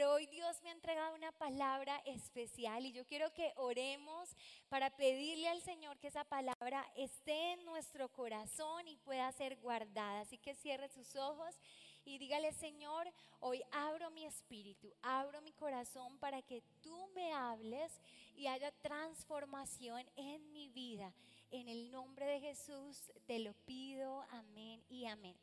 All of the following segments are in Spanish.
pero hoy Dios me ha entregado una palabra especial y yo quiero que oremos para pedirle al Señor que esa palabra esté en nuestro corazón y pueda ser guardada. Así que cierre sus ojos y dígale, Señor, hoy abro mi espíritu, abro mi corazón para que tú me hables y haya transformación en mi vida. En el nombre de Jesús te lo pido, amén y amén.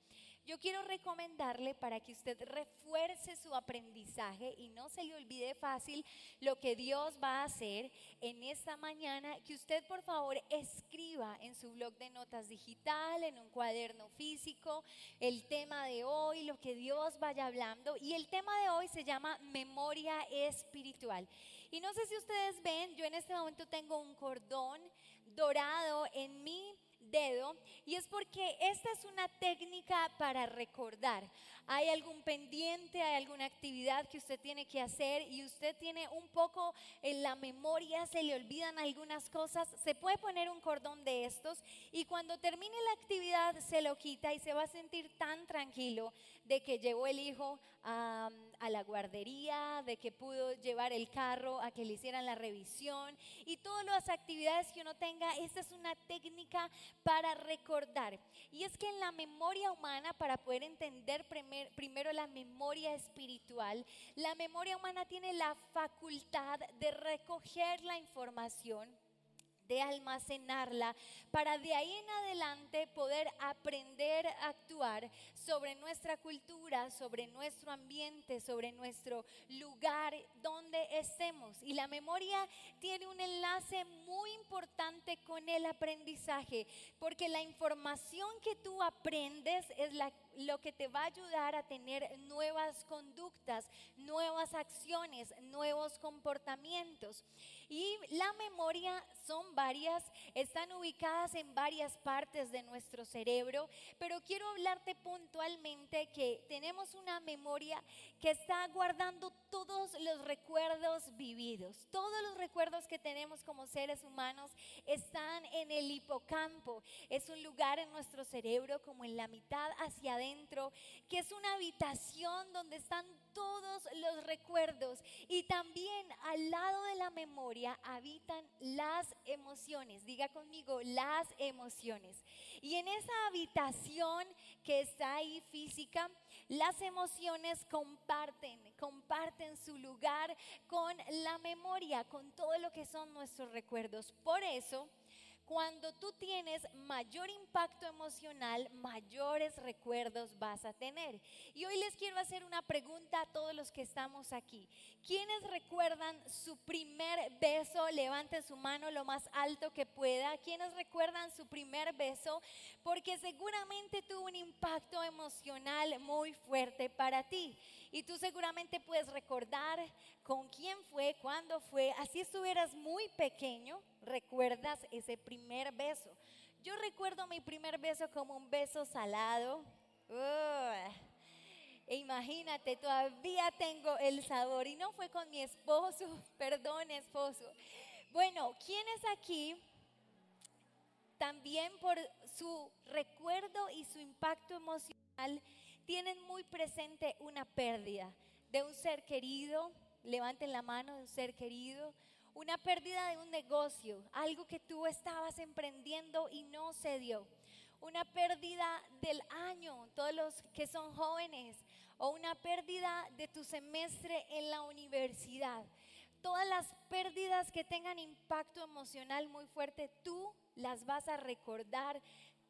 Yo quiero recomendarle para que usted refuerce su aprendizaje y no se le olvide fácil lo que Dios va a hacer en esta mañana, que usted por favor escriba en su blog de notas digital, en un cuaderno físico, el tema de hoy, lo que Dios vaya hablando. Y el tema de hoy se llama memoria espiritual. Y no sé si ustedes ven, yo en este momento tengo un cordón dorado en mi dedo y es porque esta es una técnica para recordar. Hay algún pendiente, hay alguna actividad que usted tiene que hacer y usted tiene un poco en la memoria, se le olvidan algunas cosas, se puede poner un cordón de estos y cuando termine la actividad se lo quita y se va a sentir tan tranquilo de que llevó el hijo a, a la guardería, de que pudo llevar el carro a que le hicieran la revisión y todas las actividades que uno tenga. Esta es una técnica para recordar. Y es que en la memoria humana, para poder entender primero la memoria espiritual, la memoria humana tiene la facultad de recoger la información de almacenarla para de ahí en adelante poder aprender a actuar sobre nuestra cultura, sobre nuestro ambiente, sobre nuestro lugar donde estemos. Y la memoria tiene un enlace muy importante con el aprendizaje, porque la información que tú aprendes es la lo que te va a ayudar a tener nuevas conductas, nuevas acciones, nuevos comportamientos. Y la memoria son varias, están ubicadas en varias partes de nuestro cerebro, pero quiero hablarte puntualmente que tenemos una memoria que está guardando todos los recuerdos vividos. Todos los recuerdos que tenemos como seres humanos están en el hipocampo. Es un lugar en nuestro cerebro como en la mitad hacia adentro que es una habitación donde están todos los recuerdos y también al lado de la memoria habitan las emociones. Diga conmigo, las emociones. Y en esa habitación que está ahí física, las emociones comparten, comparten su lugar con la memoria, con todo lo que son nuestros recuerdos. Por eso, cuando tú tienes mayor impacto emocional, mayores recuerdos vas a tener. Y hoy les quiero hacer una pregunta a todos los que estamos aquí. ¿Quiénes recuerdan su primer beso? Levanten su mano lo más alto que pueda. ¿Quiénes recuerdan su primer beso? Porque seguramente tuvo un impacto emocional muy fuerte para ti. Y tú seguramente puedes recordar con quién fue, cuándo fue. Así estuvieras muy pequeño recuerdas ese primer beso. Yo recuerdo mi primer beso como un beso salado. E imagínate, todavía tengo el sabor y no fue con mi esposo, perdón esposo. Bueno, ¿quiénes aquí también por su recuerdo y su impacto emocional tienen muy presente una pérdida de un ser querido? Levanten la mano de un ser querido, una pérdida de un negocio, algo que tú estabas emprendiendo y no se dio. Una pérdida del año, todos los que son jóvenes, o una pérdida de tu semestre en la universidad. Todas las pérdidas que tengan impacto emocional muy fuerte, tú las vas a recordar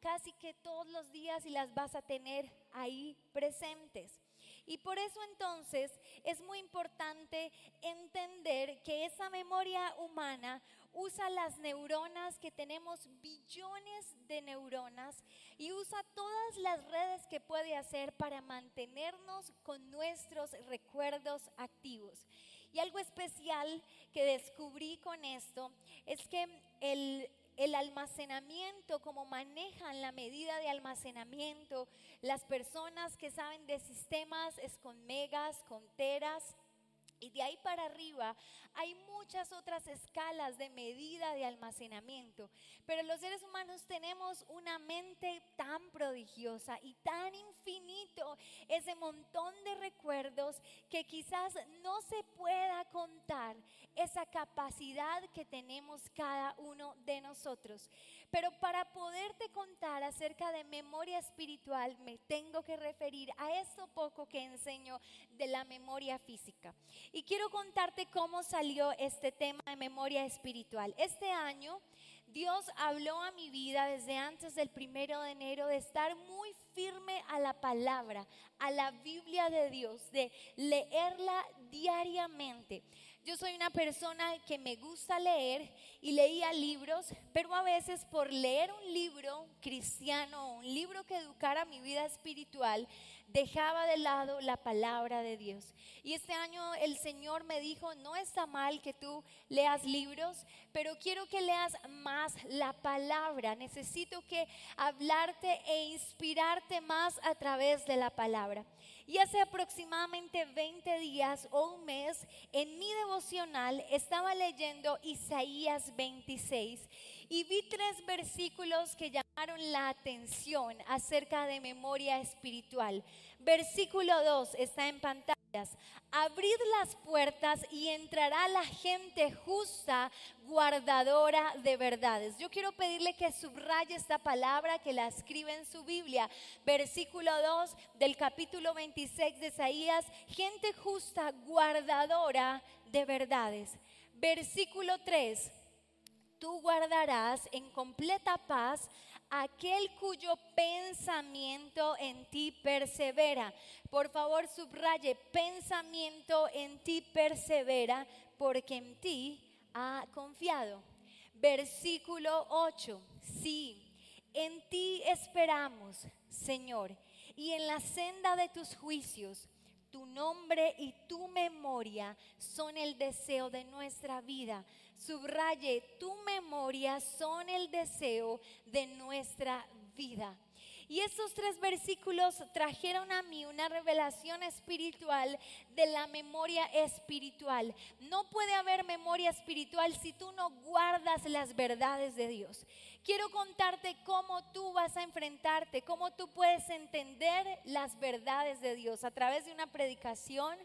casi que todos los días y las vas a tener ahí presentes. Y por eso entonces es muy importante entender que esa memoria humana usa las neuronas, que tenemos billones de neuronas, y usa todas las redes que puede hacer para mantenernos con nuestros recuerdos activos. Y algo especial que descubrí con esto es que el el almacenamiento, cómo manejan la medida de almacenamiento. Las personas que saben de sistemas es con megas, con teras. Y de ahí para arriba hay muchas otras escalas de medida de almacenamiento. Pero los seres humanos tenemos una mente tan prodigiosa y tan infinito, ese montón de recuerdos que quizás no se pueda contar esa capacidad que tenemos cada uno de nosotros. Pero para poderte contar acerca de memoria espiritual, me tengo que referir a esto poco que enseño de la memoria física. Y quiero contarte cómo salió este tema de memoria espiritual. Este año Dios habló a mi vida desde antes del primero de enero de estar muy firme a la palabra, a la Biblia de Dios, de leerla diariamente. Yo soy una persona que me gusta leer y leía libros, pero a veces por leer un libro cristiano, un libro que educara mi vida espiritual, dejaba de lado la palabra de Dios. Y este año el Señor me dijo, no está mal que tú leas libros, pero quiero que leas más la palabra. Necesito que hablarte e inspirarte más a través de la palabra. Y hace aproximadamente 20 días o un mes, en mi devocional estaba leyendo Isaías 26 y vi tres versículos que llamaron la atención acerca de memoria espiritual. Versículo 2 está en pantalla. Abrid las puertas y entrará la gente justa, guardadora de verdades. Yo quiero pedirle que subraye esta palabra, que la escribe en su Biblia. Versículo 2 del capítulo 26 de Isaías, gente justa, guardadora de verdades. Versículo 3, tú guardarás en completa paz aquel cuyo pensamiento en ti persevera. Por favor, subraye, pensamiento en ti persevera, porque en ti ha confiado. Versículo 8, sí, en ti esperamos, Señor, y en la senda de tus juicios. Tu nombre y tu memoria son el deseo de nuestra vida subraye, tu memoria son el deseo de nuestra vida. Y estos tres versículos trajeron a mí una revelación espiritual de la memoria espiritual. No puede haber memoria espiritual si tú no guardas las verdades de Dios. Quiero contarte cómo tú vas a enfrentarte, cómo tú puedes entender las verdades de Dios a través de una predicación,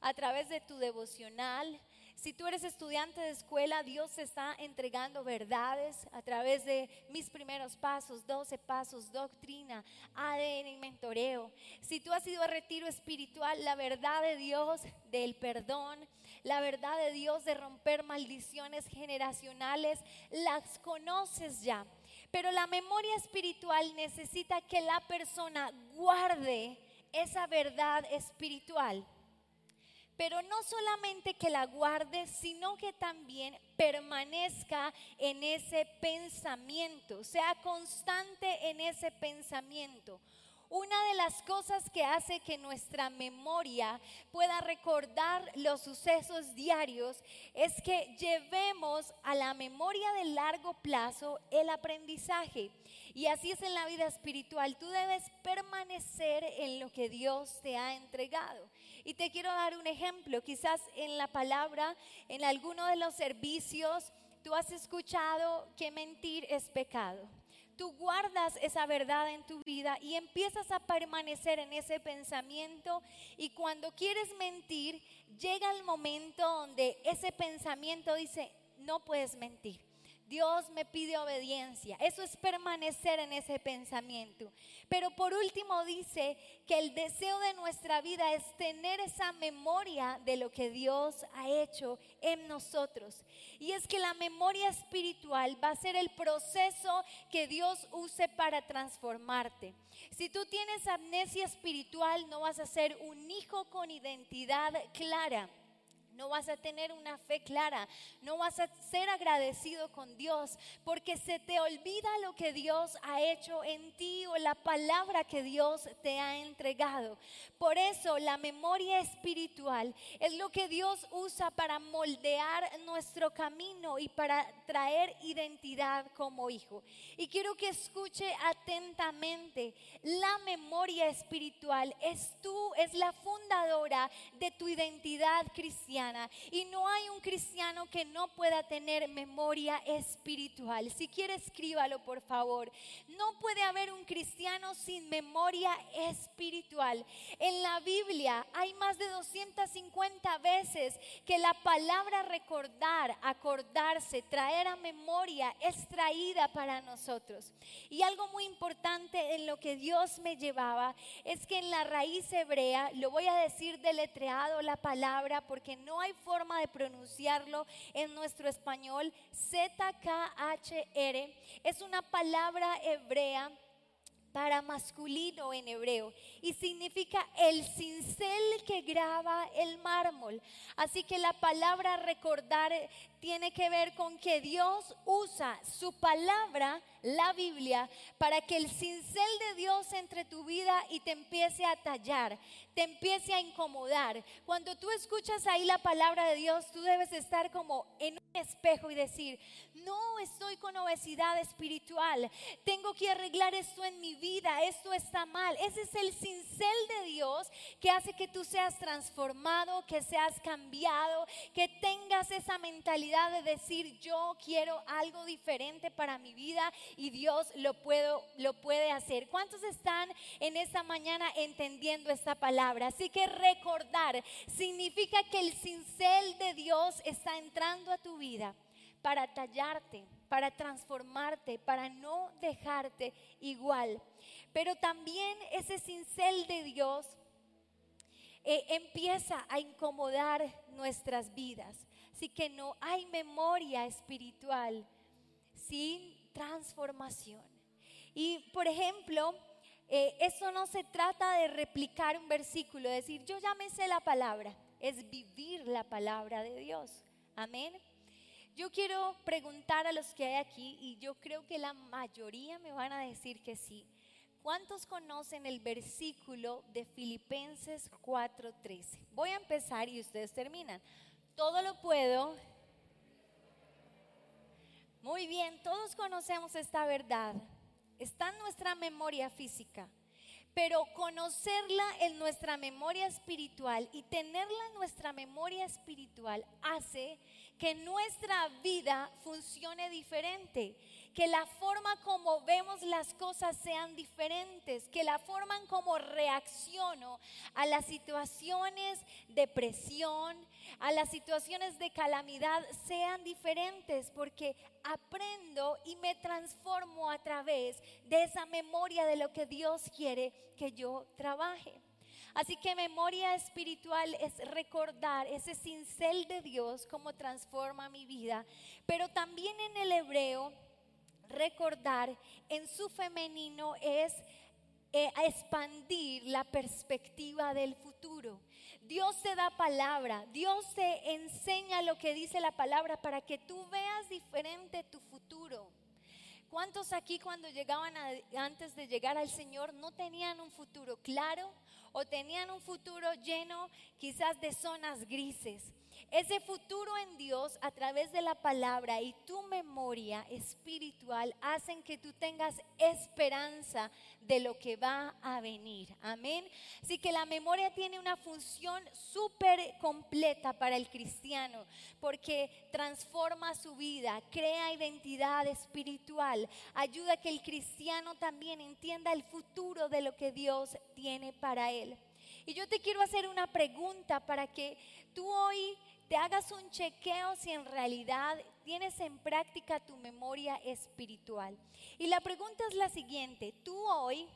a través de tu devocional, si tú eres estudiante de escuela, Dios te está entregando verdades a través de mis primeros pasos, 12 pasos, doctrina, ADN y mentoreo. Si tú has ido a retiro espiritual, la verdad de Dios del perdón, la verdad de Dios de romper maldiciones generacionales, las conoces ya. Pero la memoria espiritual necesita que la persona guarde esa verdad espiritual pero no solamente que la guarde, sino que también permanezca en ese pensamiento, sea constante en ese pensamiento. Una de las cosas que hace que nuestra memoria pueda recordar los sucesos diarios es que llevemos a la memoria de largo plazo el aprendizaje. Y así es en la vida espiritual. Tú debes permanecer en lo que Dios te ha entregado. Y te quiero dar un ejemplo. Quizás en la palabra, en alguno de los servicios, tú has escuchado que mentir es pecado. Tú guardas esa verdad en tu vida y empiezas a permanecer en ese pensamiento y cuando quieres mentir, llega el momento donde ese pensamiento dice, no puedes mentir Dios me pide obediencia. Eso es permanecer en ese pensamiento. Pero por último dice que el deseo de nuestra vida es tener esa memoria de lo que Dios ha hecho en nosotros. Y es que la memoria espiritual va a ser el proceso que Dios use para transformarte. Si tú tienes amnesia espiritual, no vas a ser un hijo con identidad clara no vas a tener una fe clara, no vas a ser agradecido con Dios, porque se te olvida lo que Dios ha hecho en ti o la palabra que Dios te ha entregado. Por eso la memoria espiritual es lo que Dios usa para moldear nuestro camino y para traer identidad como hijo. Y quiero que escuche atentamente, la memoria espiritual es tú, es la fundadora de tu identidad cristiana y no hay un cristiano que no pueda tener memoria espiritual. Si quiere, escríbalo por favor. No puede haber un cristiano sin memoria espiritual. En la Biblia hay más de 250 veces que la palabra recordar, acordarse, traer a memoria es traída para nosotros. Y algo muy importante en lo que Dios me llevaba es que en la raíz hebrea, lo voy a decir deletreado la palabra porque no no hay forma de pronunciarlo en nuestro español. ZKHR es una palabra hebrea para masculino en hebreo y significa el cincel que graba el mármol. Así que la palabra recordar tiene que ver con que Dios usa su palabra, la Biblia, para que el cincel de Dios entre tu vida y te empiece a tallar, te empiece a incomodar. Cuando tú escuchas ahí la palabra de Dios, tú debes estar como en un espejo y decir, no estoy con obesidad espiritual, tengo que arreglar esto en mi vida, esto está mal. Ese es el cincel de Dios que hace que tú seas transformado, que seas cambiado, que tengas esa mentalidad de decir yo quiero algo diferente para mi vida y Dios lo puedo lo puede hacer. ¿Cuántos están en esta mañana entendiendo esta palabra? Así que recordar significa que el cincel de Dios está entrando a tu vida para tallarte, para transformarte, para no dejarte igual. Pero también ese cincel de Dios eh, empieza a incomodar nuestras vidas. Así que no hay memoria espiritual sin transformación. Y por ejemplo, eh, eso no se trata de replicar un versículo, decir yo ya me sé la palabra, es vivir la palabra de Dios. Amén. Yo quiero preguntar a los que hay aquí, y yo creo que la mayoría me van a decir que sí. ¿Cuántos conocen el versículo de Filipenses 4:13? Voy a empezar y ustedes terminan. Todo lo puedo. Muy bien, todos conocemos esta verdad. Está en nuestra memoria física. Pero conocerla en nuestra memoria espiritual y tenerla en nuestra memoria espiritual hace que nuestra vida funcione diferente, que la forma como vemos las cosas sean diferentes, que la forma en como reacciono a las situaciones de presión, a las situaciones de calamidad sean diferentes, porque aprendo y me transformo a través de esa memoria de lo que Dios quiere que yo trabaje. Así que memoria espiritual es recordar ese cincel de Dios, cómo transforma mi vida. Pero también en el hebreo, recordar en su femenino es eh, expandir la perspectiva del futuro. Dios te da palabra, Dios te enseña lo que dice la palabra para que tú veas diferente tu futuro. ¿Cuántos aquí cuando llegaban antes de llegar al Señor no tenían un futuro claro o tenían un futuro lleno quizás de zonas grises? Ese futuro en Dios a través de la palabra y tu memoria espiritual hacen que tú tengas esperanza de lo que va a venir. Amén. Así que la memoria tiene una función súper completa para el cristiano porque transforma su vida, crea identidad espiritual, ayuda a que el cristiano también entienda el futuro de lo que Dios tiene para él. Y yo te quiero hacer una pregunta para que tú hoy te hagas un chequeo si en realidad tienes en práctica tu memoria espiritual. Y la pregunta es la siguiente, ¿tú hoy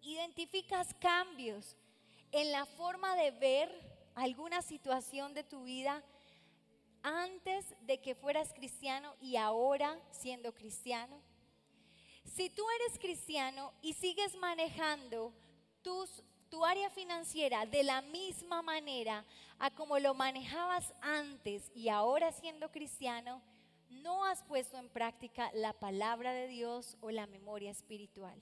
identificas cambios en la forma de ver alguna situación de tu vida antes de que fueras cristiano y ahora siendo cristiano? Si tú eres cristiano y sigues manejando tus tu área financiera de la misma manera a como lo manejabas antes y ahora siendo cristiano, no has puesto en práctica la palabra de Dios o la memoria espiritual.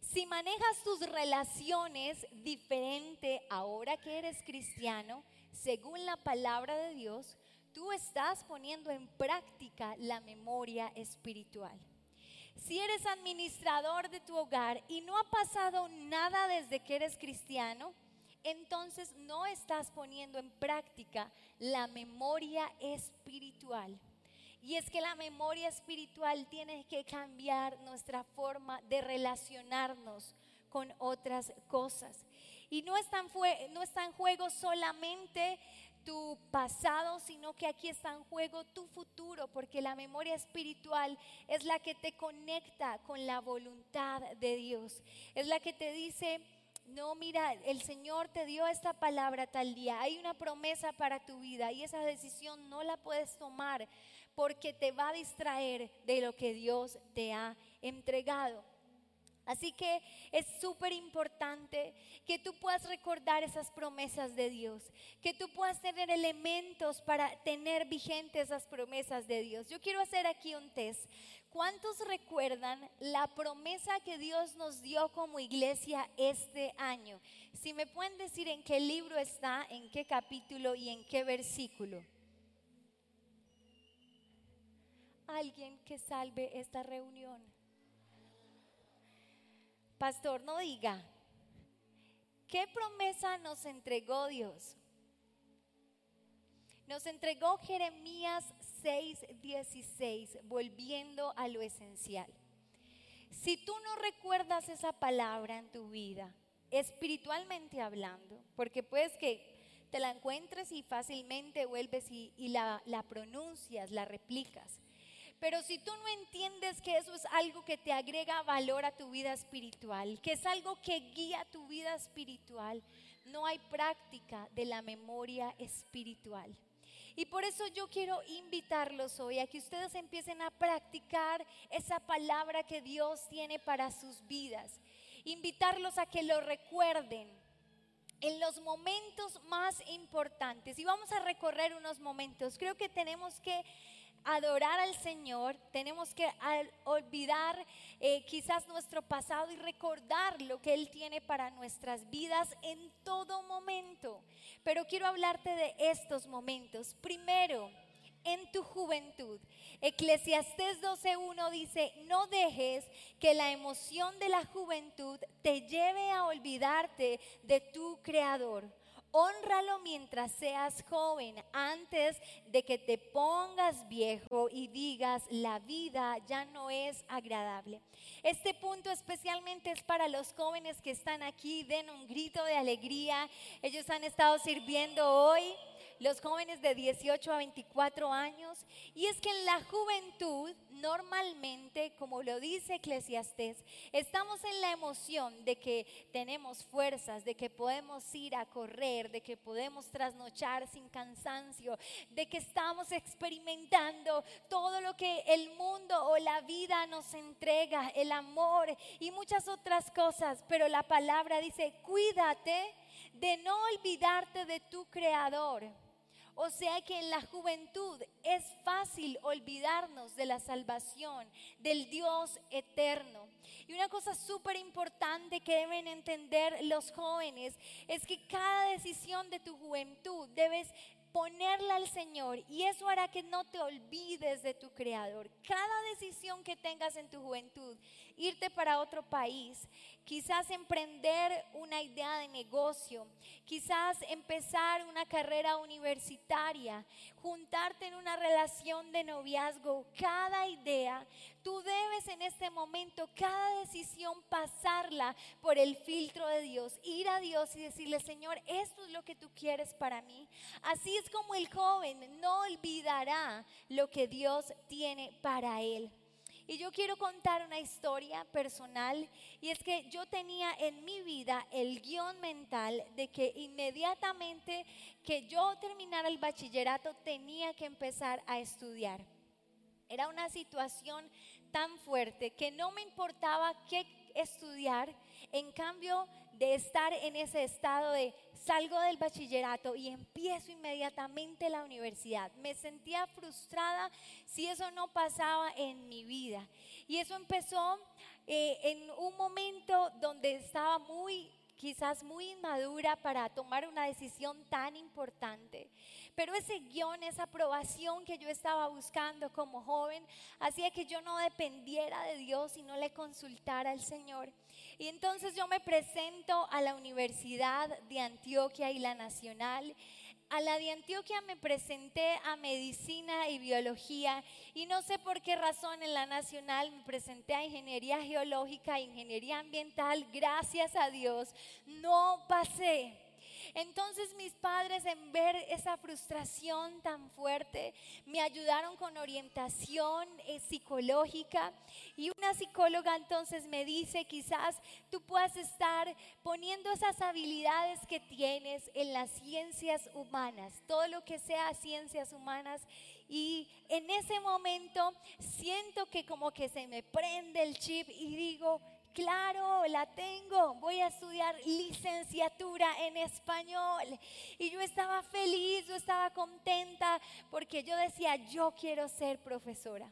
Si manejas tus relaciones diferente ahora que eres cristiano, según la palabra de Dios, tú estás poniendo en práctica la memoria espiritual. Si eres administrador de tu hogar y no ha pasado nada desde que eres cristiano, entonces no estás poniendo en práctica la memoria espiritual. Y es que la memoria espiritual tiene que cambiar nuestra forma de relacionarnos con otras cosas. Y no está en, no está en juego solamente tu pasado, sino que aquí está en juego tu futuro, porque la memoria espiritual es la que te conecta con la voluntad de Dios. Es la que te dice, no, mira, el Señor te dio esta palabra tal día, hay una promesa para tu vida y esa decisión no la puedes tomar porque te va a distraer de lo que Dios te ha entregado. Así que es súper importante que tú puedas recordar esas promesas de Dios, que tú puedas tener elementos para tener vigentes esas promesas de Dios. Yo quiero hacer aquí un test. ¿Cuántos recuerdan la promesa que Dios nos dio como iglesia este año? Si me pueden decir en qué libro está, en qué capítulo y en qué versículo. Alguien que salve esta reunión. Pastor, no diga, ¿qué promesa nos entregó Dios? Nos entregó Jeremías 6:16, volviendo a lo esencial. Si tú no recuerdas esa palabra en tu vida, espiritualmente hablando, porque puedes que te la encuentres y fácilmente vuelves y, la, la pronuncias, la replicas. Pero si tú no entiendes que eso es algo que te agrega valor a tu vida espiritual, que es algo que guía tu vida espiritual, no hay práctica de la memoria espiritual. Y por eso yo quiero invitarlos hoy a que ustedes empiecen a practicar esa palabra que Dios tiene para sus vidas. Invitarlos a que lo recuerden en los momentos más importantes. Y vamos a recorrer unos momentos. Creo que tenemos que adorar al Señor, tenemos que olvidar eh, quizás nuestro pasado y recordar lo que Él tiene para nuestras vidas en todo momento. Pero quiero hablarte de estos momentos. Primero, en tu juventud. Eclesiastés 12.1 dice, no dejes que la emoción de la juventud te lleve a olvidarte de tu Creador honralo mientras seas joven, antes de que te pongas viejo y digas, la vida ya no es agradable. Este punto especialmente es para los jóvenes que están aquí, den un grito de alegría. Ellos han estado sirviendo hoy los jóvenes de 18 a 24 años. Y es que en la juventud, normalmente, como lo dice Eclesiastés, estamos en la emoción de que tenemos fuerzas, de que podemos ir a correr, de que podemos trasnochar sin cansancio, de que estamos experimentando todo lo que el mundo o la vida nos entrega, el amor y muchas otras cosas. Pero la palabra dice, cuídate de no olvidarte de tu creador. O sea que en la juventud es fácil olvidarnos de la salvación, del Dios eterno. Y una cosa súper importante que deben entender los jóvenes es que cada decisión de tu juventud debes ponerla al Señor y eso hará que no te olvides de tu Creador. Cada decisión que tengas en tu juventud, irte para otro país, quizás emprender una idea de negocio, quizás empezar una carrera universitaria, juntarte en una relación de noviazgo, cada idea, tú debes en este momento, cada decisión pasarla por el filtro de Dios, ir a Dios y decirle, Señor, esto es lo que tú quieres para mí. Así es como el joven no olvidará lo que Dios tiene para él. Y yo quiero contar una historia personal y es que yo tenía en mi vida el guion mental de que inmediatamente que yo terminara el bachillerato tenía que empezar a estudiar. Era una situación tan fuerte que no me importaba qué estudiar, en cambio de estar en ese estado de salgo del bachillerato y empiezo inmediatamente la universidad. Me sentía frustrada si eso no pasaba en mi vida. Y eso empezó eh, en un momento donde estaba muy quizás muy inmadura para tomar una decisión tan importante. Pero ese guion, esa aprobación que yo estaba buscando como joven, hacía que yo no dependiera de Dios y no le consultara al Señor. Y entonces yo me presento a la Universidad de Antioquia y la Nacional a la de Antioquia me presenté a medicina y biología y no sé por qué razón en la nacional me presenté a ingeniería geológica e ingeniería ambiental. Gracias a Dios no pasé. Entonces mis padres en ver esa frustración tan fuerte me ayudaron con orientación eh, psicológica. Y una psicóloga entonces me dice quizás tú puedas estar poniendo esas habilidades que tienes en las ciencias humanas, todo lo que sea ciencias humanas. Y en ese momento siento que como que se me prende el chip y digo, claro, la tengo, voy a estudiar licenciatura en español. Y yo estaba feliz, yo estaba contenta porque yo decía, yo quiero ser profesora.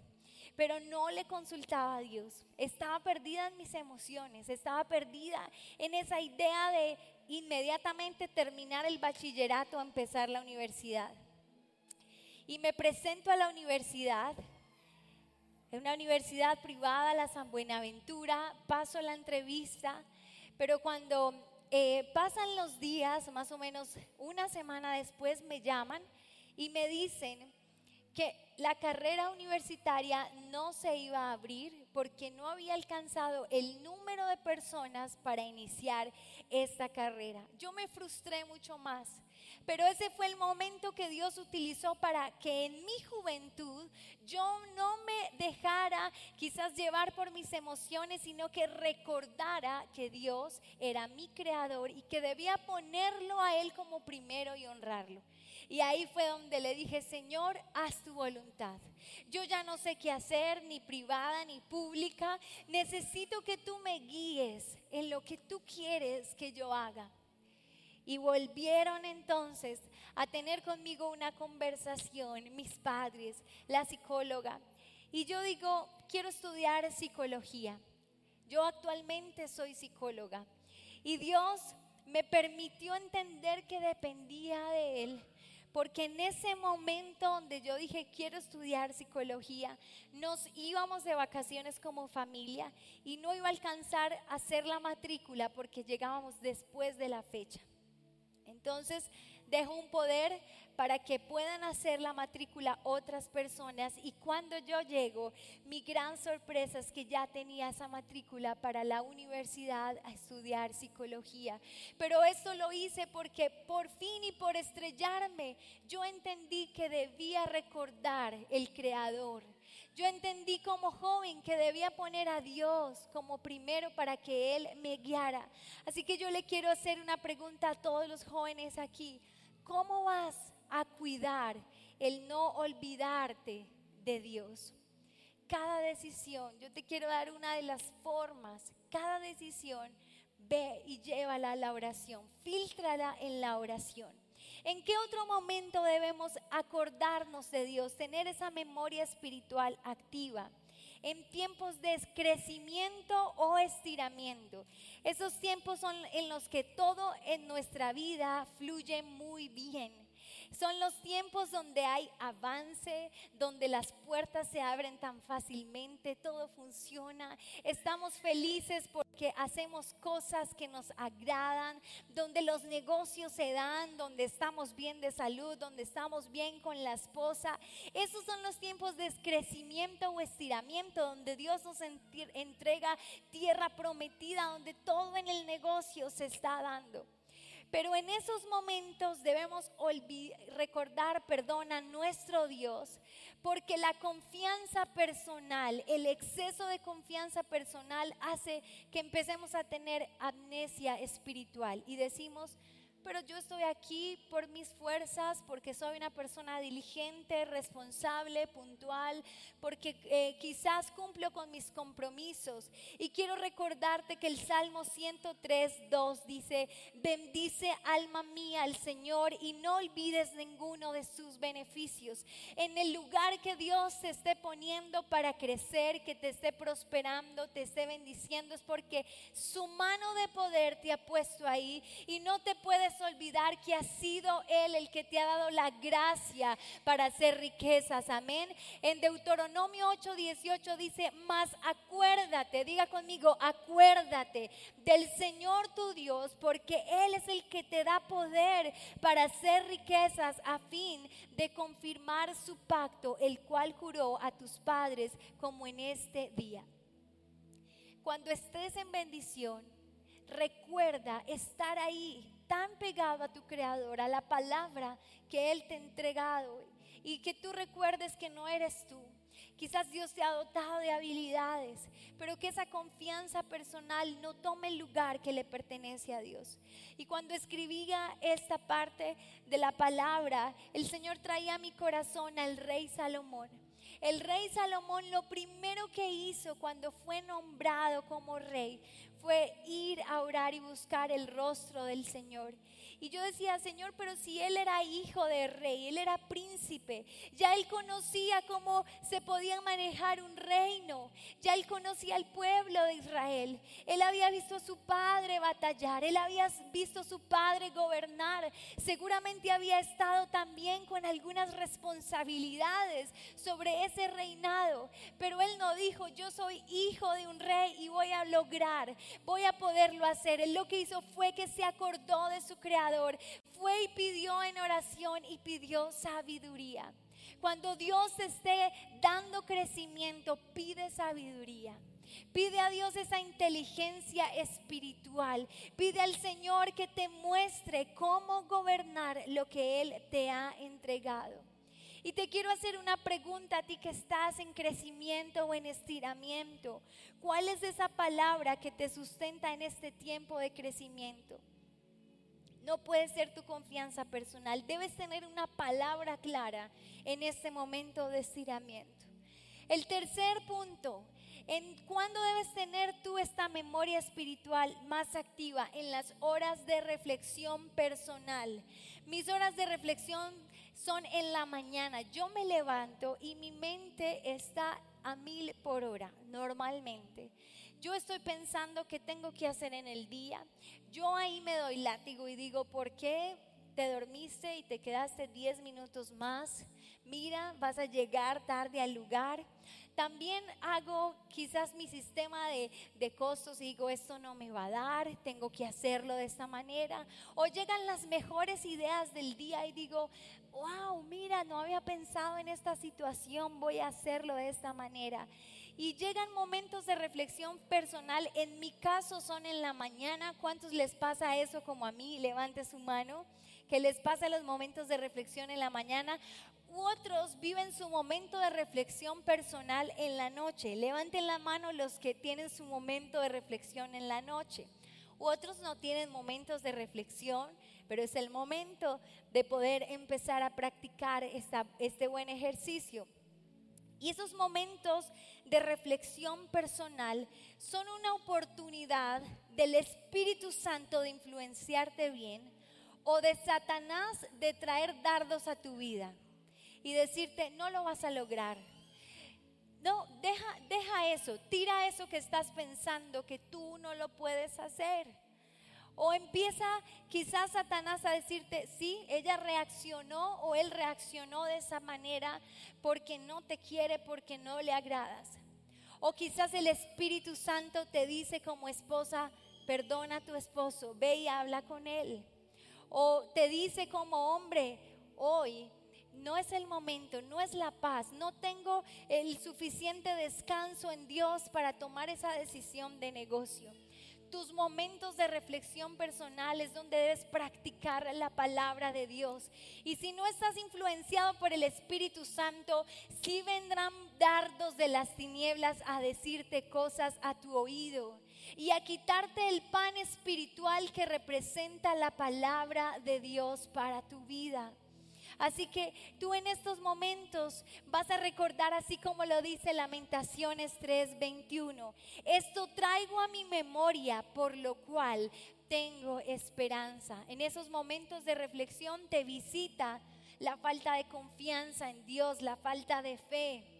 Pero no le consultaba a Dios. Estaba perdida en mis emociones, estaba perdida en esa idea de inmediatamente terminar el bachillerato, empezar la universidad. Y me presento a la universidad en una universidad privada, la San Buenaventura, paso la entrevista, pero cuando eh, pasan los días, más o menos una semana después, me llaman y me dicen que la carrera universitaria no se iba a abrir porque no había alcanzado el número de personas para iniciar esta carrera. Yo me frustré mucho más pero ese fue el momento que Dios utilizó para que en mi juventud yo no me dejara quizás llevar por mis emociones, sino que recordara que Dios era mi creador y que debía ponerlo a Él como primero y honrarlo. Y ahí fue donde le dije, Señor, haz tu voluntad. Yo ya no sé qué hacer, ni privada ni pública. Necesito que tú me guíes en lo que tú quieres que yo haga. Y volvieron entonces a tener conmigo una conversación, mis padres, la psicóloga. Y yo digo, quiero estudiar psicología. Yo actualmente soy psicóloga. Y Dios me permitió entender que dependía de Él. Porque en ese momento donde yo dije quiero estudiar psicología, nos íbamos de vacaciones como familia y no iba a alcanzar a hacer la matrícula porque llegábamos después de la fecha. Entonces, dejo un poder para que puedan hacer la matrícula otras personas y cuando yo llego, mi gran sorpresa es que ya tenía esa matrícula para la universidad a estudiar psicología. Pero esto lo hice porque por fin y por estrellarme, yo entendí que debía recordar el creador yo entendí como joven que debía poner a Dios como primero para que Él me guiara. Así que yo le quiero hacer una pregunta a todos los jóvenes aquí. ¿Cómo vas a cuidar el no olvidarte de Dios? Cada decisión, yo te quiero dar una de las formas, cada decisión, ve y llévala a la oración, filtrala en la oración. ¿En qué otro momento debemos acordarnos de Dios, tener esa memoria espiritual activa? En tiempos de crecimiento o estiramiento. Esos tiempos son en los que todo en nuestra vida fluye muy bien. Son los tiempos donde hay avance, donde las puertas se abren tan fácilmente, todo funciona. Estamos felices porque hacemos cosas que nos agradan, donde los negocios se dan, donde estamos bien de salud, donde estamos bien con la esposa. Esos son los tiempos de crecimiento o estiramiento, donde Dios nos entrega tierra prometida, donde todo en el negocio se está dando. Pero en esos momentos debemos recordar, perdón, a nuestro Dios, porque la confianza personal, el exceso de confianza personal hace que empecemos a tener amnesia espiritual. Y decimos, pero yo estoy aquí por mis fuerzas, porque soy una persona diligente, responsable, puntual, porque eh, quizás cumplo con mis compromisos. Y quiero recordarte que el Salmo 103, 2 dice, bendice alma mía al Señor y no olvides ninguno de sus beneficios. En el lugar que Dios te esté poniendo para crecer, que te esté prosperando, te esté bendiciendo, es porque su mano de poder te ha puesto ahí y no te puedes olvidar que ha sido Él el que te ha dado la gracia para hacer riquezas. Amén. En Deuteronomio 8:18 dice, mas acuérdate, diga conmigo, acuérdate del Señor tu Dios, porque Él es el que te da poder para hacer riquezas a fin de confirmar su pacto, el cual juró a tus padres como en este día. Cuando estés en bendición, recuerda estar ahí tan pegado a tu creador, a la palabra que Él te ha entregado y que tú recuerdes que no eres tú. Quizás Dios te ha dotado de habilidades, pero que esa confianza personal no tome el lugar que le pertenece a Dios. Y cuando escribía esta parte de la palabra, el Señor traía a mi corazón al rey Salomón. El rey Salomón lo primero que hizo cuando fue nombrado como rey fue ir a orar y buscar el rostro del Señor. Y yo decía, Señor, pero si él era hijo de rey, él era príncipe, ya él conocía cómo se podía manejar un reino, ya él conocía al pueblo de Israel, él había visto a su padre batallar, él había visto a su padre gobernar, seguramente había estado también con algunas responsabilidades sobre ese reinado, pero él no dijo, yo soy hijo de un rey y voy a lograr, voy a poderlo hacer. Él lo que hizo fue que se acordó de su creador fue y pidió en oración y pidió sabiduría. Cuando Dios esté dando crecimiento, pide sabiduría. Pide a Dios esa inteligencia espiritual. Pide al Señor que te muestre cómo gobernar lo que Él te ha entregado. Y te quiero hacer una pregunta a ti que estás en crecimiento o en estiramiento. ¿Cuál es esa palabra que te sustenta en este tiempo de crecimiento? no puede ser tu confianza personal. Debes tener una palabra clara en este momento de estiramiento. El tercer punto, en cuándo debes tener tú esta memoria espiritual más activa en las horas de reflexión personal. Mis horas de reflexión son en la mañana. Yo me levanto y mi mente está a mil por hora normalmente. Yo estoy pensando qué tengo que hacer en el día. Yo ahí me doy látigo y digo, ¿por qué te dormiste y te quedaste 10 minutos más? Mira, vas a llegar tarde al lugar. También hago quizás mi sistema de, de, costos y digo, esto no me va a dar, tengo que hacerlo de esta manera. O llegan las mejores ideas del día y digo, wow, mira, no había pensado en esta situación, voy a hacerlo de esta manera. Y llegan momentos de reflexión personal, en mi caso son en la mañana. ¿Cuántos les pasa eso como a mí? Levante su mano. Que les pasa los momentos de reflexión en la mañana. Otros viven su momento de reflexión personal en la noche. Levanten la mano los que tienen su momento de reflexión en la noche. Otros no tienen momentos de reflexión, pero es el momento de poder empezar a practicar este buen ejercicio. Y esos momentos de reflexión personal son una oportunidad del Espíritu Santo de influenciarte bien o de Satanás de traer dardos a tu vida y decirte, no lo vas a lograr. No, deja, deja eso, tira eso que estás pensando que tú no lo puedes hacer. O empieza quizás Satanás a decirte, sí, ella reaccionó o él reaccionó de esa manera porque no te quiere, porque no le agradas. O quizás el Espíritu Santo te dice como esposa, perdona a tu esposo, ve y habla con él. O te dice como hombre, hoy no es el momento, no es la paz, no tengo el suficiente descanso en Dios para tomar esa decisión de negocio tus momentos de reflexión personal es donde debes practicar la palabra de Dios. Y si no estás influenciado por el Espíritu Santo, sí vendrán dardos de las tinieblas a decirte cosas a tu oído. y a quitarte el pan espiritual que representa la palabra de Dios para tu vida. Así que tú en estos momentos vas a recordar así como lo dice Lamentaciones 3:21. Esto traigo a mi memoria por lo cual tengo esperanza. En esos momentos de reflexión te visita la falta de confianza en Dios, la falta de fe.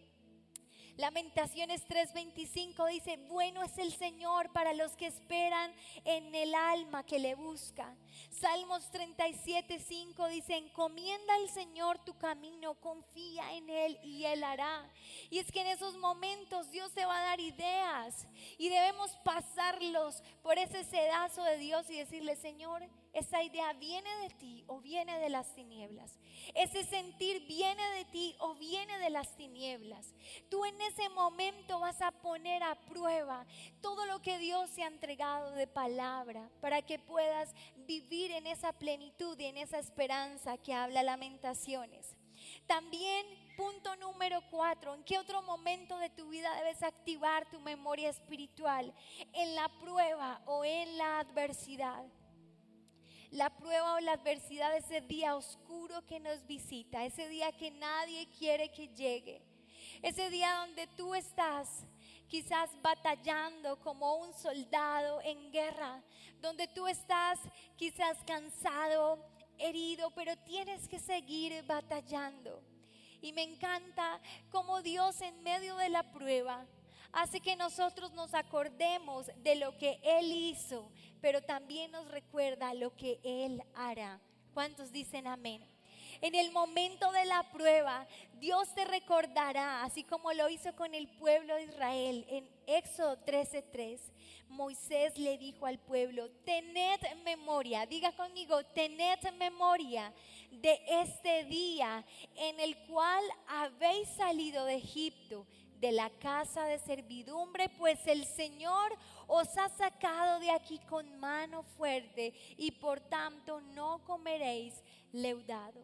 Lamentaciones 3:25 dice, bueno es el Señor para los que esperan en el alma que le busca. Salmos 37:5 dice, encomienda al Señor tu camino, confía en Él y Él hará. Y es que en esos momentos Dios te va a dar ideas y debemos pasarlos por ese sedazo de Dios y decirle, Señor, esa idea viene de ti o viene de las tinieblas. Ese sentir viene de ti o viene de las tinieblas. Tú en ese momento vas a poner a prueba todo lo que Dios te ha entregado de palabra para que puedas vivir en esa plenitud y en esa esperanza que habla lamentaciones. También punto número cuatro, ¿en qué otro momento de tu vida debes activar tu memoria espiritual? En la prueba o en la adversidad la prueba o la adversidad, ese día oscuro que nos visita, ese día que nadie quiere que llegue, ese día donde tú estás quizás batallando como un soldado en guerra, donde tú estás quizás cansado, herido, pero tienes que seguir batallando. Y me encanta cómo Dios en medio de la prueba hace que nosotros nos acordemos de lo que Él hizo, pero también nos recuerda lo que Él hará. ¿Cuántos dicen amén? En el momento de la prueba, Dios te recordará, así como lo hizo con el pueblo de Israel en Éxodo 13:3. Moisés le dijo al pueblo, tened memoria, diga conmigo, tened memoria de este día en el cual habéis salido de Egipto de la casa de servidumbre, pues el Señor os ha sacado de aquí con mano fuerte y por tanto no comeréis leudado.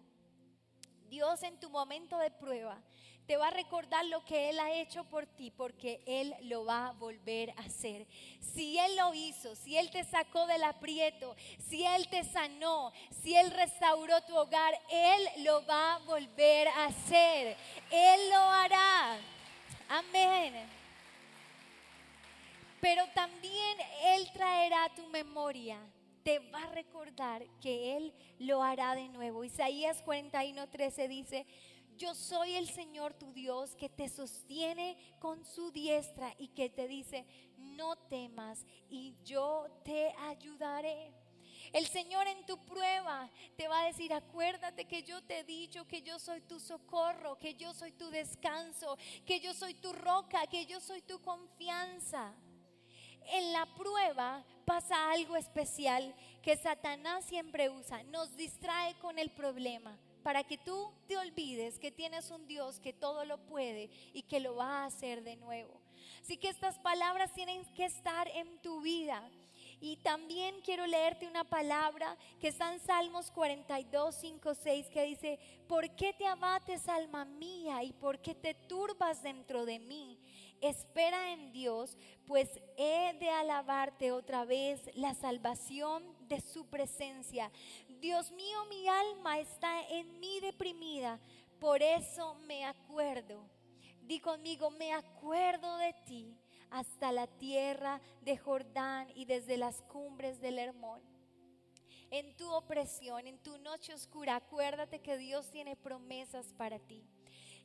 Dios en tu momento de prueba te va a recordar lo que Él ha hecho por ti, porque Él lo va a volver a hacer. Si Él lo hizo, si Él te sacó del aprieto, si Él te sanó, si Él restauró tu hogar, Él lo va a volver a hacer. Él lo hará. Amén. Pero también Él traerá tu memoria, te va a recordar que Él lo hará de nuevo. Isaías 41:13 dice, yo soy el Señor tu Dios que te sostiene con su diestra y que te dice, no temas y yo te ayudaré. El Señor en tu prueba te va a decir, acuérdate que yo te he dicho que yo soy tu socorro, que yo soy tu descanso, que yo soy tu roca, que yo soy tu confianza. En la prueba pasa algo especial que Satanás siempre usa, nos distrae con el problema para que tú te olvides que tienes un Dios que todo lo puede y que lo va a hacer de nuevo. Así que estas palabras tienen que estar en tu vida. Y también quiero leerte una palabra que está en Salmos 42, 5, 6, que dice, ¿por qué te abates alma mía y por qué te turbas dentro de mí? Espera en Dios, pues he de alabarte otra vez la salvación de su presencia. Dios mío, mi alma está en mí deprimida, por eso me acuerdo. Di conmigo, me acuerdo de ti hasta la tierra de Jordán y desde las cumbres del Hermón. En tu opresión, en tu noche oscura, acuérdate que Dios tiene promesas para ti.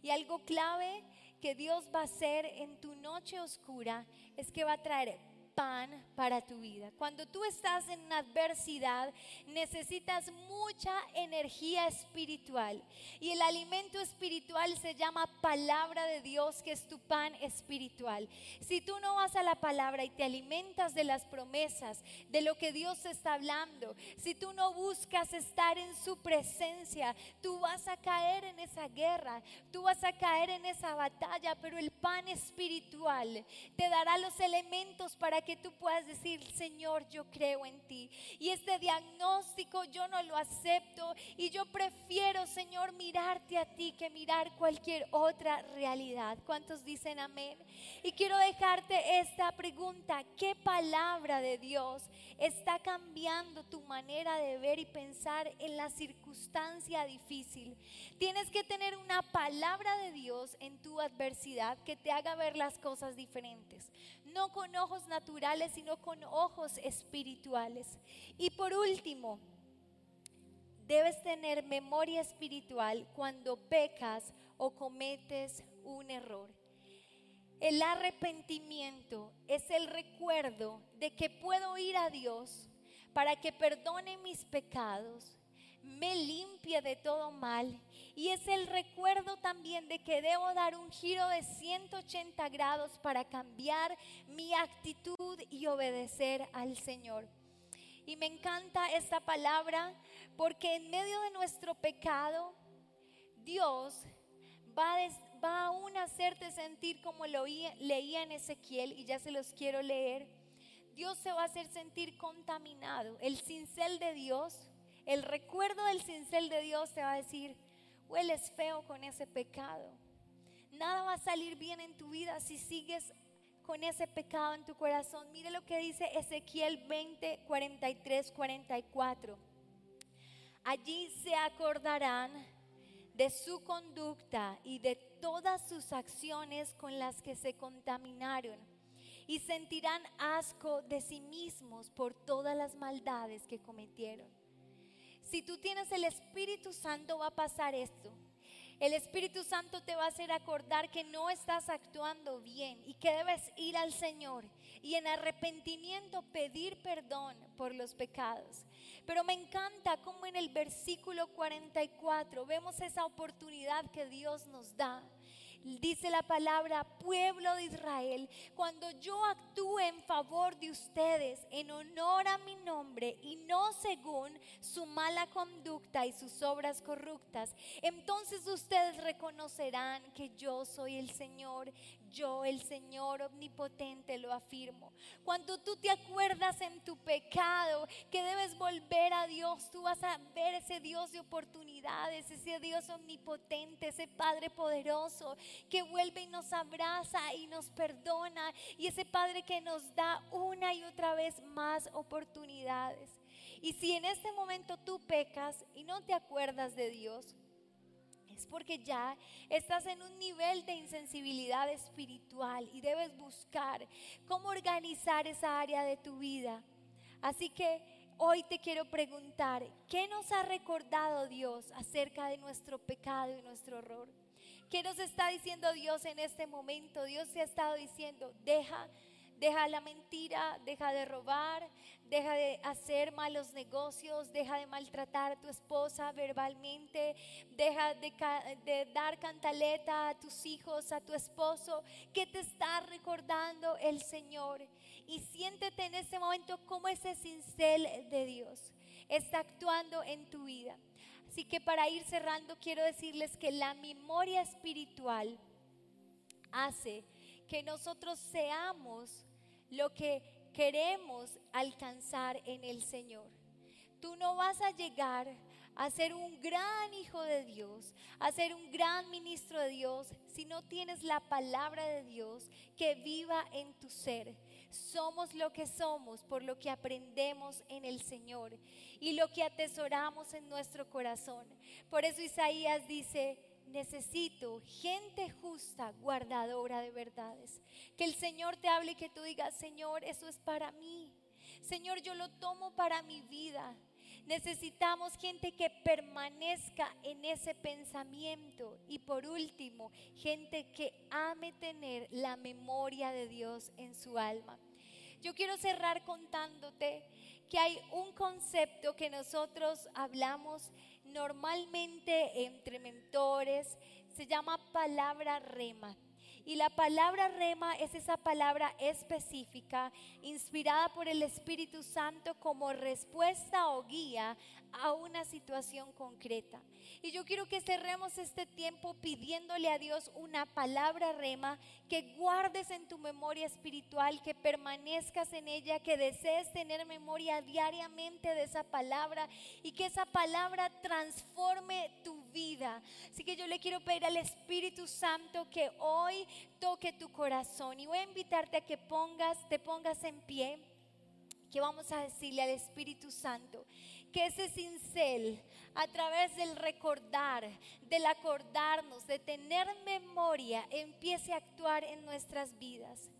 Y algo clave que Dios va a hacer en tu noche oscura es que va a traer pan para tu vida. Cuando tú estás en adversidad, necesitas mucha energía espiritual. Y el alimento espiritual se llama palabra de Dios, que es tu pan espiritual. Si tú no vas a la palabra y te alimentas de las promesas, de lo que Dios está hablando, si tú no buscas estar en su presencia, tú vas a caer en esa guerra, tú vas a caer en esa batalla, pero el pan espiritual te dará los elementos para que tú puedas decir, Señor, yo creo en ti. Y este diagnóstico yo no lo acepto y yo prefiero, Señor, mirarte a ti que mirar cualquier otra realidad. ¿Cuántos dicen amén? Y quiero dejarte esta pregunta. ¿Qué palabra de Dios está cambiando tu manera de ver y pensar en la circunstancia difícil? Tienes que tener una palabra de Dios en tu adversidad que te haga ver las cosas diferentes. No con ojos naturales, sino con ojos espirituales. Y por último, debes tener memoria espiritual cuando pecas o cometes un error. El arrepentimiento es el recuerdo de que puedo ir a Dios para que perdone mis pecados, me limpie de todo mal y es el recuerdo también de que debo dar un giro de 180 grados para cambiar mi actitud y obedecer al Señor. Y me encanta esta palabra porque en medio de nuestro pecado, Dios va, a hacerte sentir como lo leía en Ezequiel y ya se los quiero leer. Dios se va a hacer sentir contaminado. El cincel de Dios, el recuerdo del cincel de Dios te va a decir, hueles feo con ese pecado. Nada va a salir bien en tu vida si sigues con ese pecado en tu corazón. Mire lo que dice Ezequiel 20, 43, 44. Allí se acordarán de su conducta y de todas sus acciones con las que se contaminaron y sentirán asco de sí mismos por todas las maldades que cometieron. Si tú tienes el Espíritu Santo va a pasar esto. El Espíritu Santo te va a hacer acordar que no estás actuando bien y que debes ir al Señor y en arrepentimiento pedir perdón por los pecados. Pero me encanta cómo en el versículo 44 vemos esa oportunidad que Dios nos da dice la palabra pueblo de Israel, cuando yo actúe en favor de ustedes en honor a mi nombre y no según su mala conducta y sus obras corruptas, entonces ustedes reconocerán que yo soy el Señor, yo el Señor omnipotente lo afirmo. Cuando tú te acuerdas en tu pecado que debes volver a Dios, tú vas a ver ese Dios de oportunidades, ese Dios omnipotente, ese Padre poderoso que vuelve y nos abraza y nos perdona y ese Padre que nos da una y otra vez más oportunidades. Y si en este momento tú pecas y no te acuerdas de Dios, es porque ya estás en un nivel de insensibilidad espiritual y debes buscar cómo organizar esa área de tu vida. Así que hoy te quiero preguntar, ¿qué nos ha recordado Dios acerca de nuestro pecado y nuestro horror? ¿Qué nos está diciendo Dios en este momento? Dios se ha estado diciendo, deja Deja la mentira, deja de robar, deja de hacer malos negocios, deja de maltratar a tu esposa verbalmente, deja de, dar cantaleta a tus hijos, a tu esposo. ¿Qué te está recordando el Señor? Y siéntete en este momento como ese cincel de Dios está actuando en tu vida. Así que para ir cerrando quiero decirles que la memoria espiritual hace que nosotros seamos lo que queremos alcanzar en el Señor. Tú no vas a llegar a ser un gran hijo de Dios, a ser un gran ministro de Dios, si no tienes la palabra de Dios que viva en tu ser. Somos lo que somos por lo que aprendemos en el Señor y lo que atesoramos en nuestro corazón. Por eso Isaías dice, necesito gente justa, guardadora de verdades. Que el Señor te hable y que tú digas, Señor, eso es para mí. Señor, yo lo tomo para mi vida. Necesitamos gente que permanezca en ese pensamiento. Y por último, gente que ame tener la memoria de Dios en su alma. Yo quiero cerrar contándote que hay un concepto que nosotros hablamos normalmente entre mentores, se llama palabra rema. Y la palabra rema es esa palabra específica, inspirada por el Espíritu Santo como respuesta o guía a una situación concreta. Y yo quiero que cerremos este tiempo pidiéndole a Dios una palabra rema que guardes en tu memoria espiritual, que permanezcas en ella, que desees tener memoria diariamente de esa palabra y que esa palabra transforme tu vida. Así que yo le quiero pedir al Espíritu Santo que hoy toque tu corazón y voy a invitarte a que pongas, te pongas en pie, que vamos a decirle al Espíritu Santo que ese cincel, a través del recordar, del acordarnos, de tener memoria, empiece a actuar en nuestras vidas.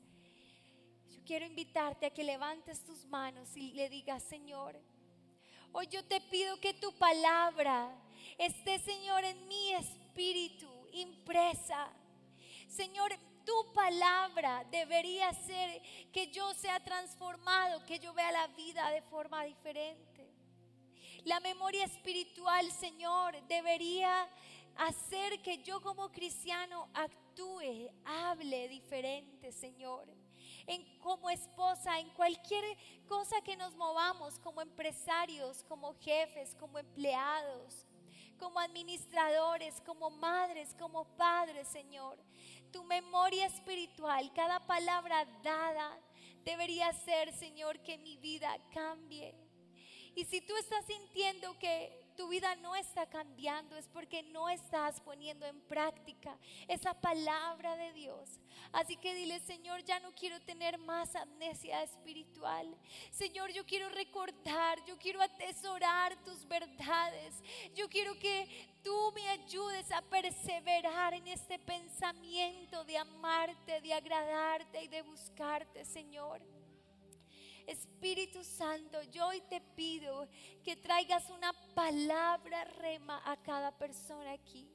Yo quiero invitarte a que levantes tus manos y le digas, Señor, hoy yo te pido que tu palabra esté, Señor, en mi espíritu impresa. Señor, tu palabra debería ser que yo sea transformado, que yo vea la vida de forma diferente. La memoria espiritual, Señor, debería hacer que yo como cristiano actúe, hable diferente, Señor. En, como esposa, en cualquier cosa que nos movamos, como empresarios, como jefes, como empleados, como administradores, como madres, como padres, Señor. Tu memoria espiritual, cada palabra dada, debería ser, Señor, que mi vida cambie y si tú estás sintiendo que tu vida no está cambiando, es porque no estás poniendo en práctica esa palabra de Dios. Así que dile, Señor, ya no quiero tener más amnesia espiritual. Señor, yo quiero recordar, yo quiero atesorar tus verdades. Yo quiero que tú me ayudes a perseverar en este pensamiento de amarte, de agradarte y de buscarte, Señor. Espíritu Santo, yo hoy te pido que traigas una palabra rema a cada persona aquí.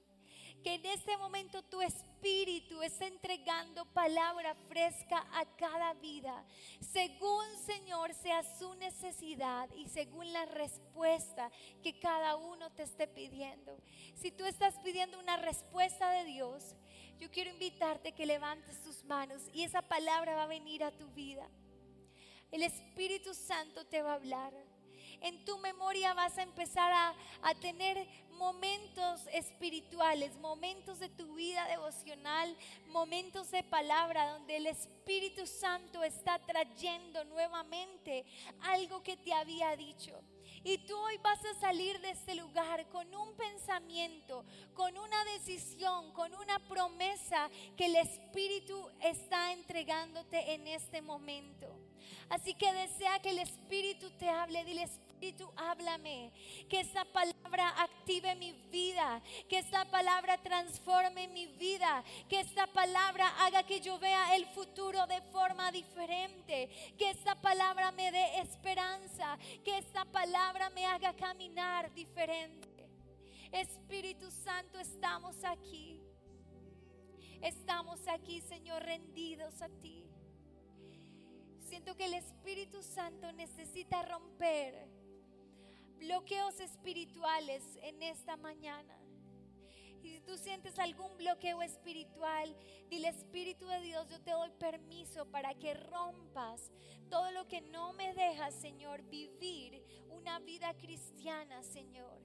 Que en este momento tu espíritu esté entregando palabra fresca a cada vida, según Señor sea su necesidad y según la respuesta que cada uno te esté pidiendo. Si tú estás pidiendo una respuesta de Dios, yo quiero invitarte que levantes tus manos y esa palabra va a venir a tu vida. El Espíritu Santo te va a hablar. En tu memoria vas a empezar a, tener momentos espirituales, momentos de tu vida devocional, momentos de palabra donde el Espíritu Santo está trayendo nuevamente algo que te había dicho. Y tú hoy vas a salir de este lugar con un pensamiento, con una decisión, con una promesa que el Espíritu está entregándote en este momento. Así que desea que el Espíritu te hable. Dile, Espíritu, háblame. Que esta palabra active mi vida. Que esta palabra transforme mi vida. Que esta palabra haga que yo vea el futuro de forma diferente. Que esta palabra me dé esperanza. Que esta palabra me haga caminar diferente. Espíritu Santo, estamos aquí. Estamos aquí, Señor, rendidos a ti. Siento que el Espíritu Santo necesita romper bloqueos espirituales en esta mañana. Y si tú sientes algún bloqueo espiritual, dile Espíritu de Dios, yo te doy permiso para que rompas todo lo que no me deja, Señor, vivir una vida cristiana, Señor.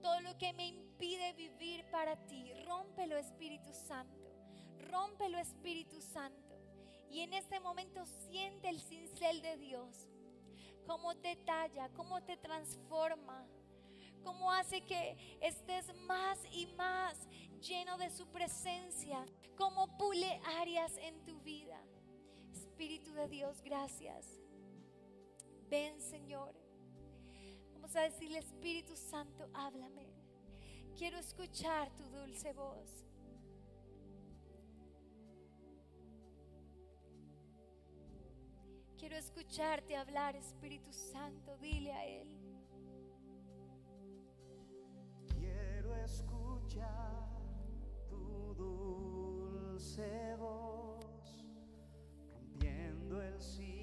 Todo lo que me impide vivir para ti, rómpelo Espíritu Santo. Rómpelo Espíritu Santo. Y en este momento siente el cincel de Dios. Cómo te talla, cómo te transforma. Cómo hace que estés más y más lleno de su presencia. Cómo pule áreas en tu vida. Espíritu de Dios, gracias. Ven, Señor. Vamos a decirle, Espíritu Santo, háblame. Quiero escuchar tu dulce voz. Quiero escucharte hablar, Espíritu Santo, dile a Él. Quiero escuchar tu dulce voz, rompiendo el cielo.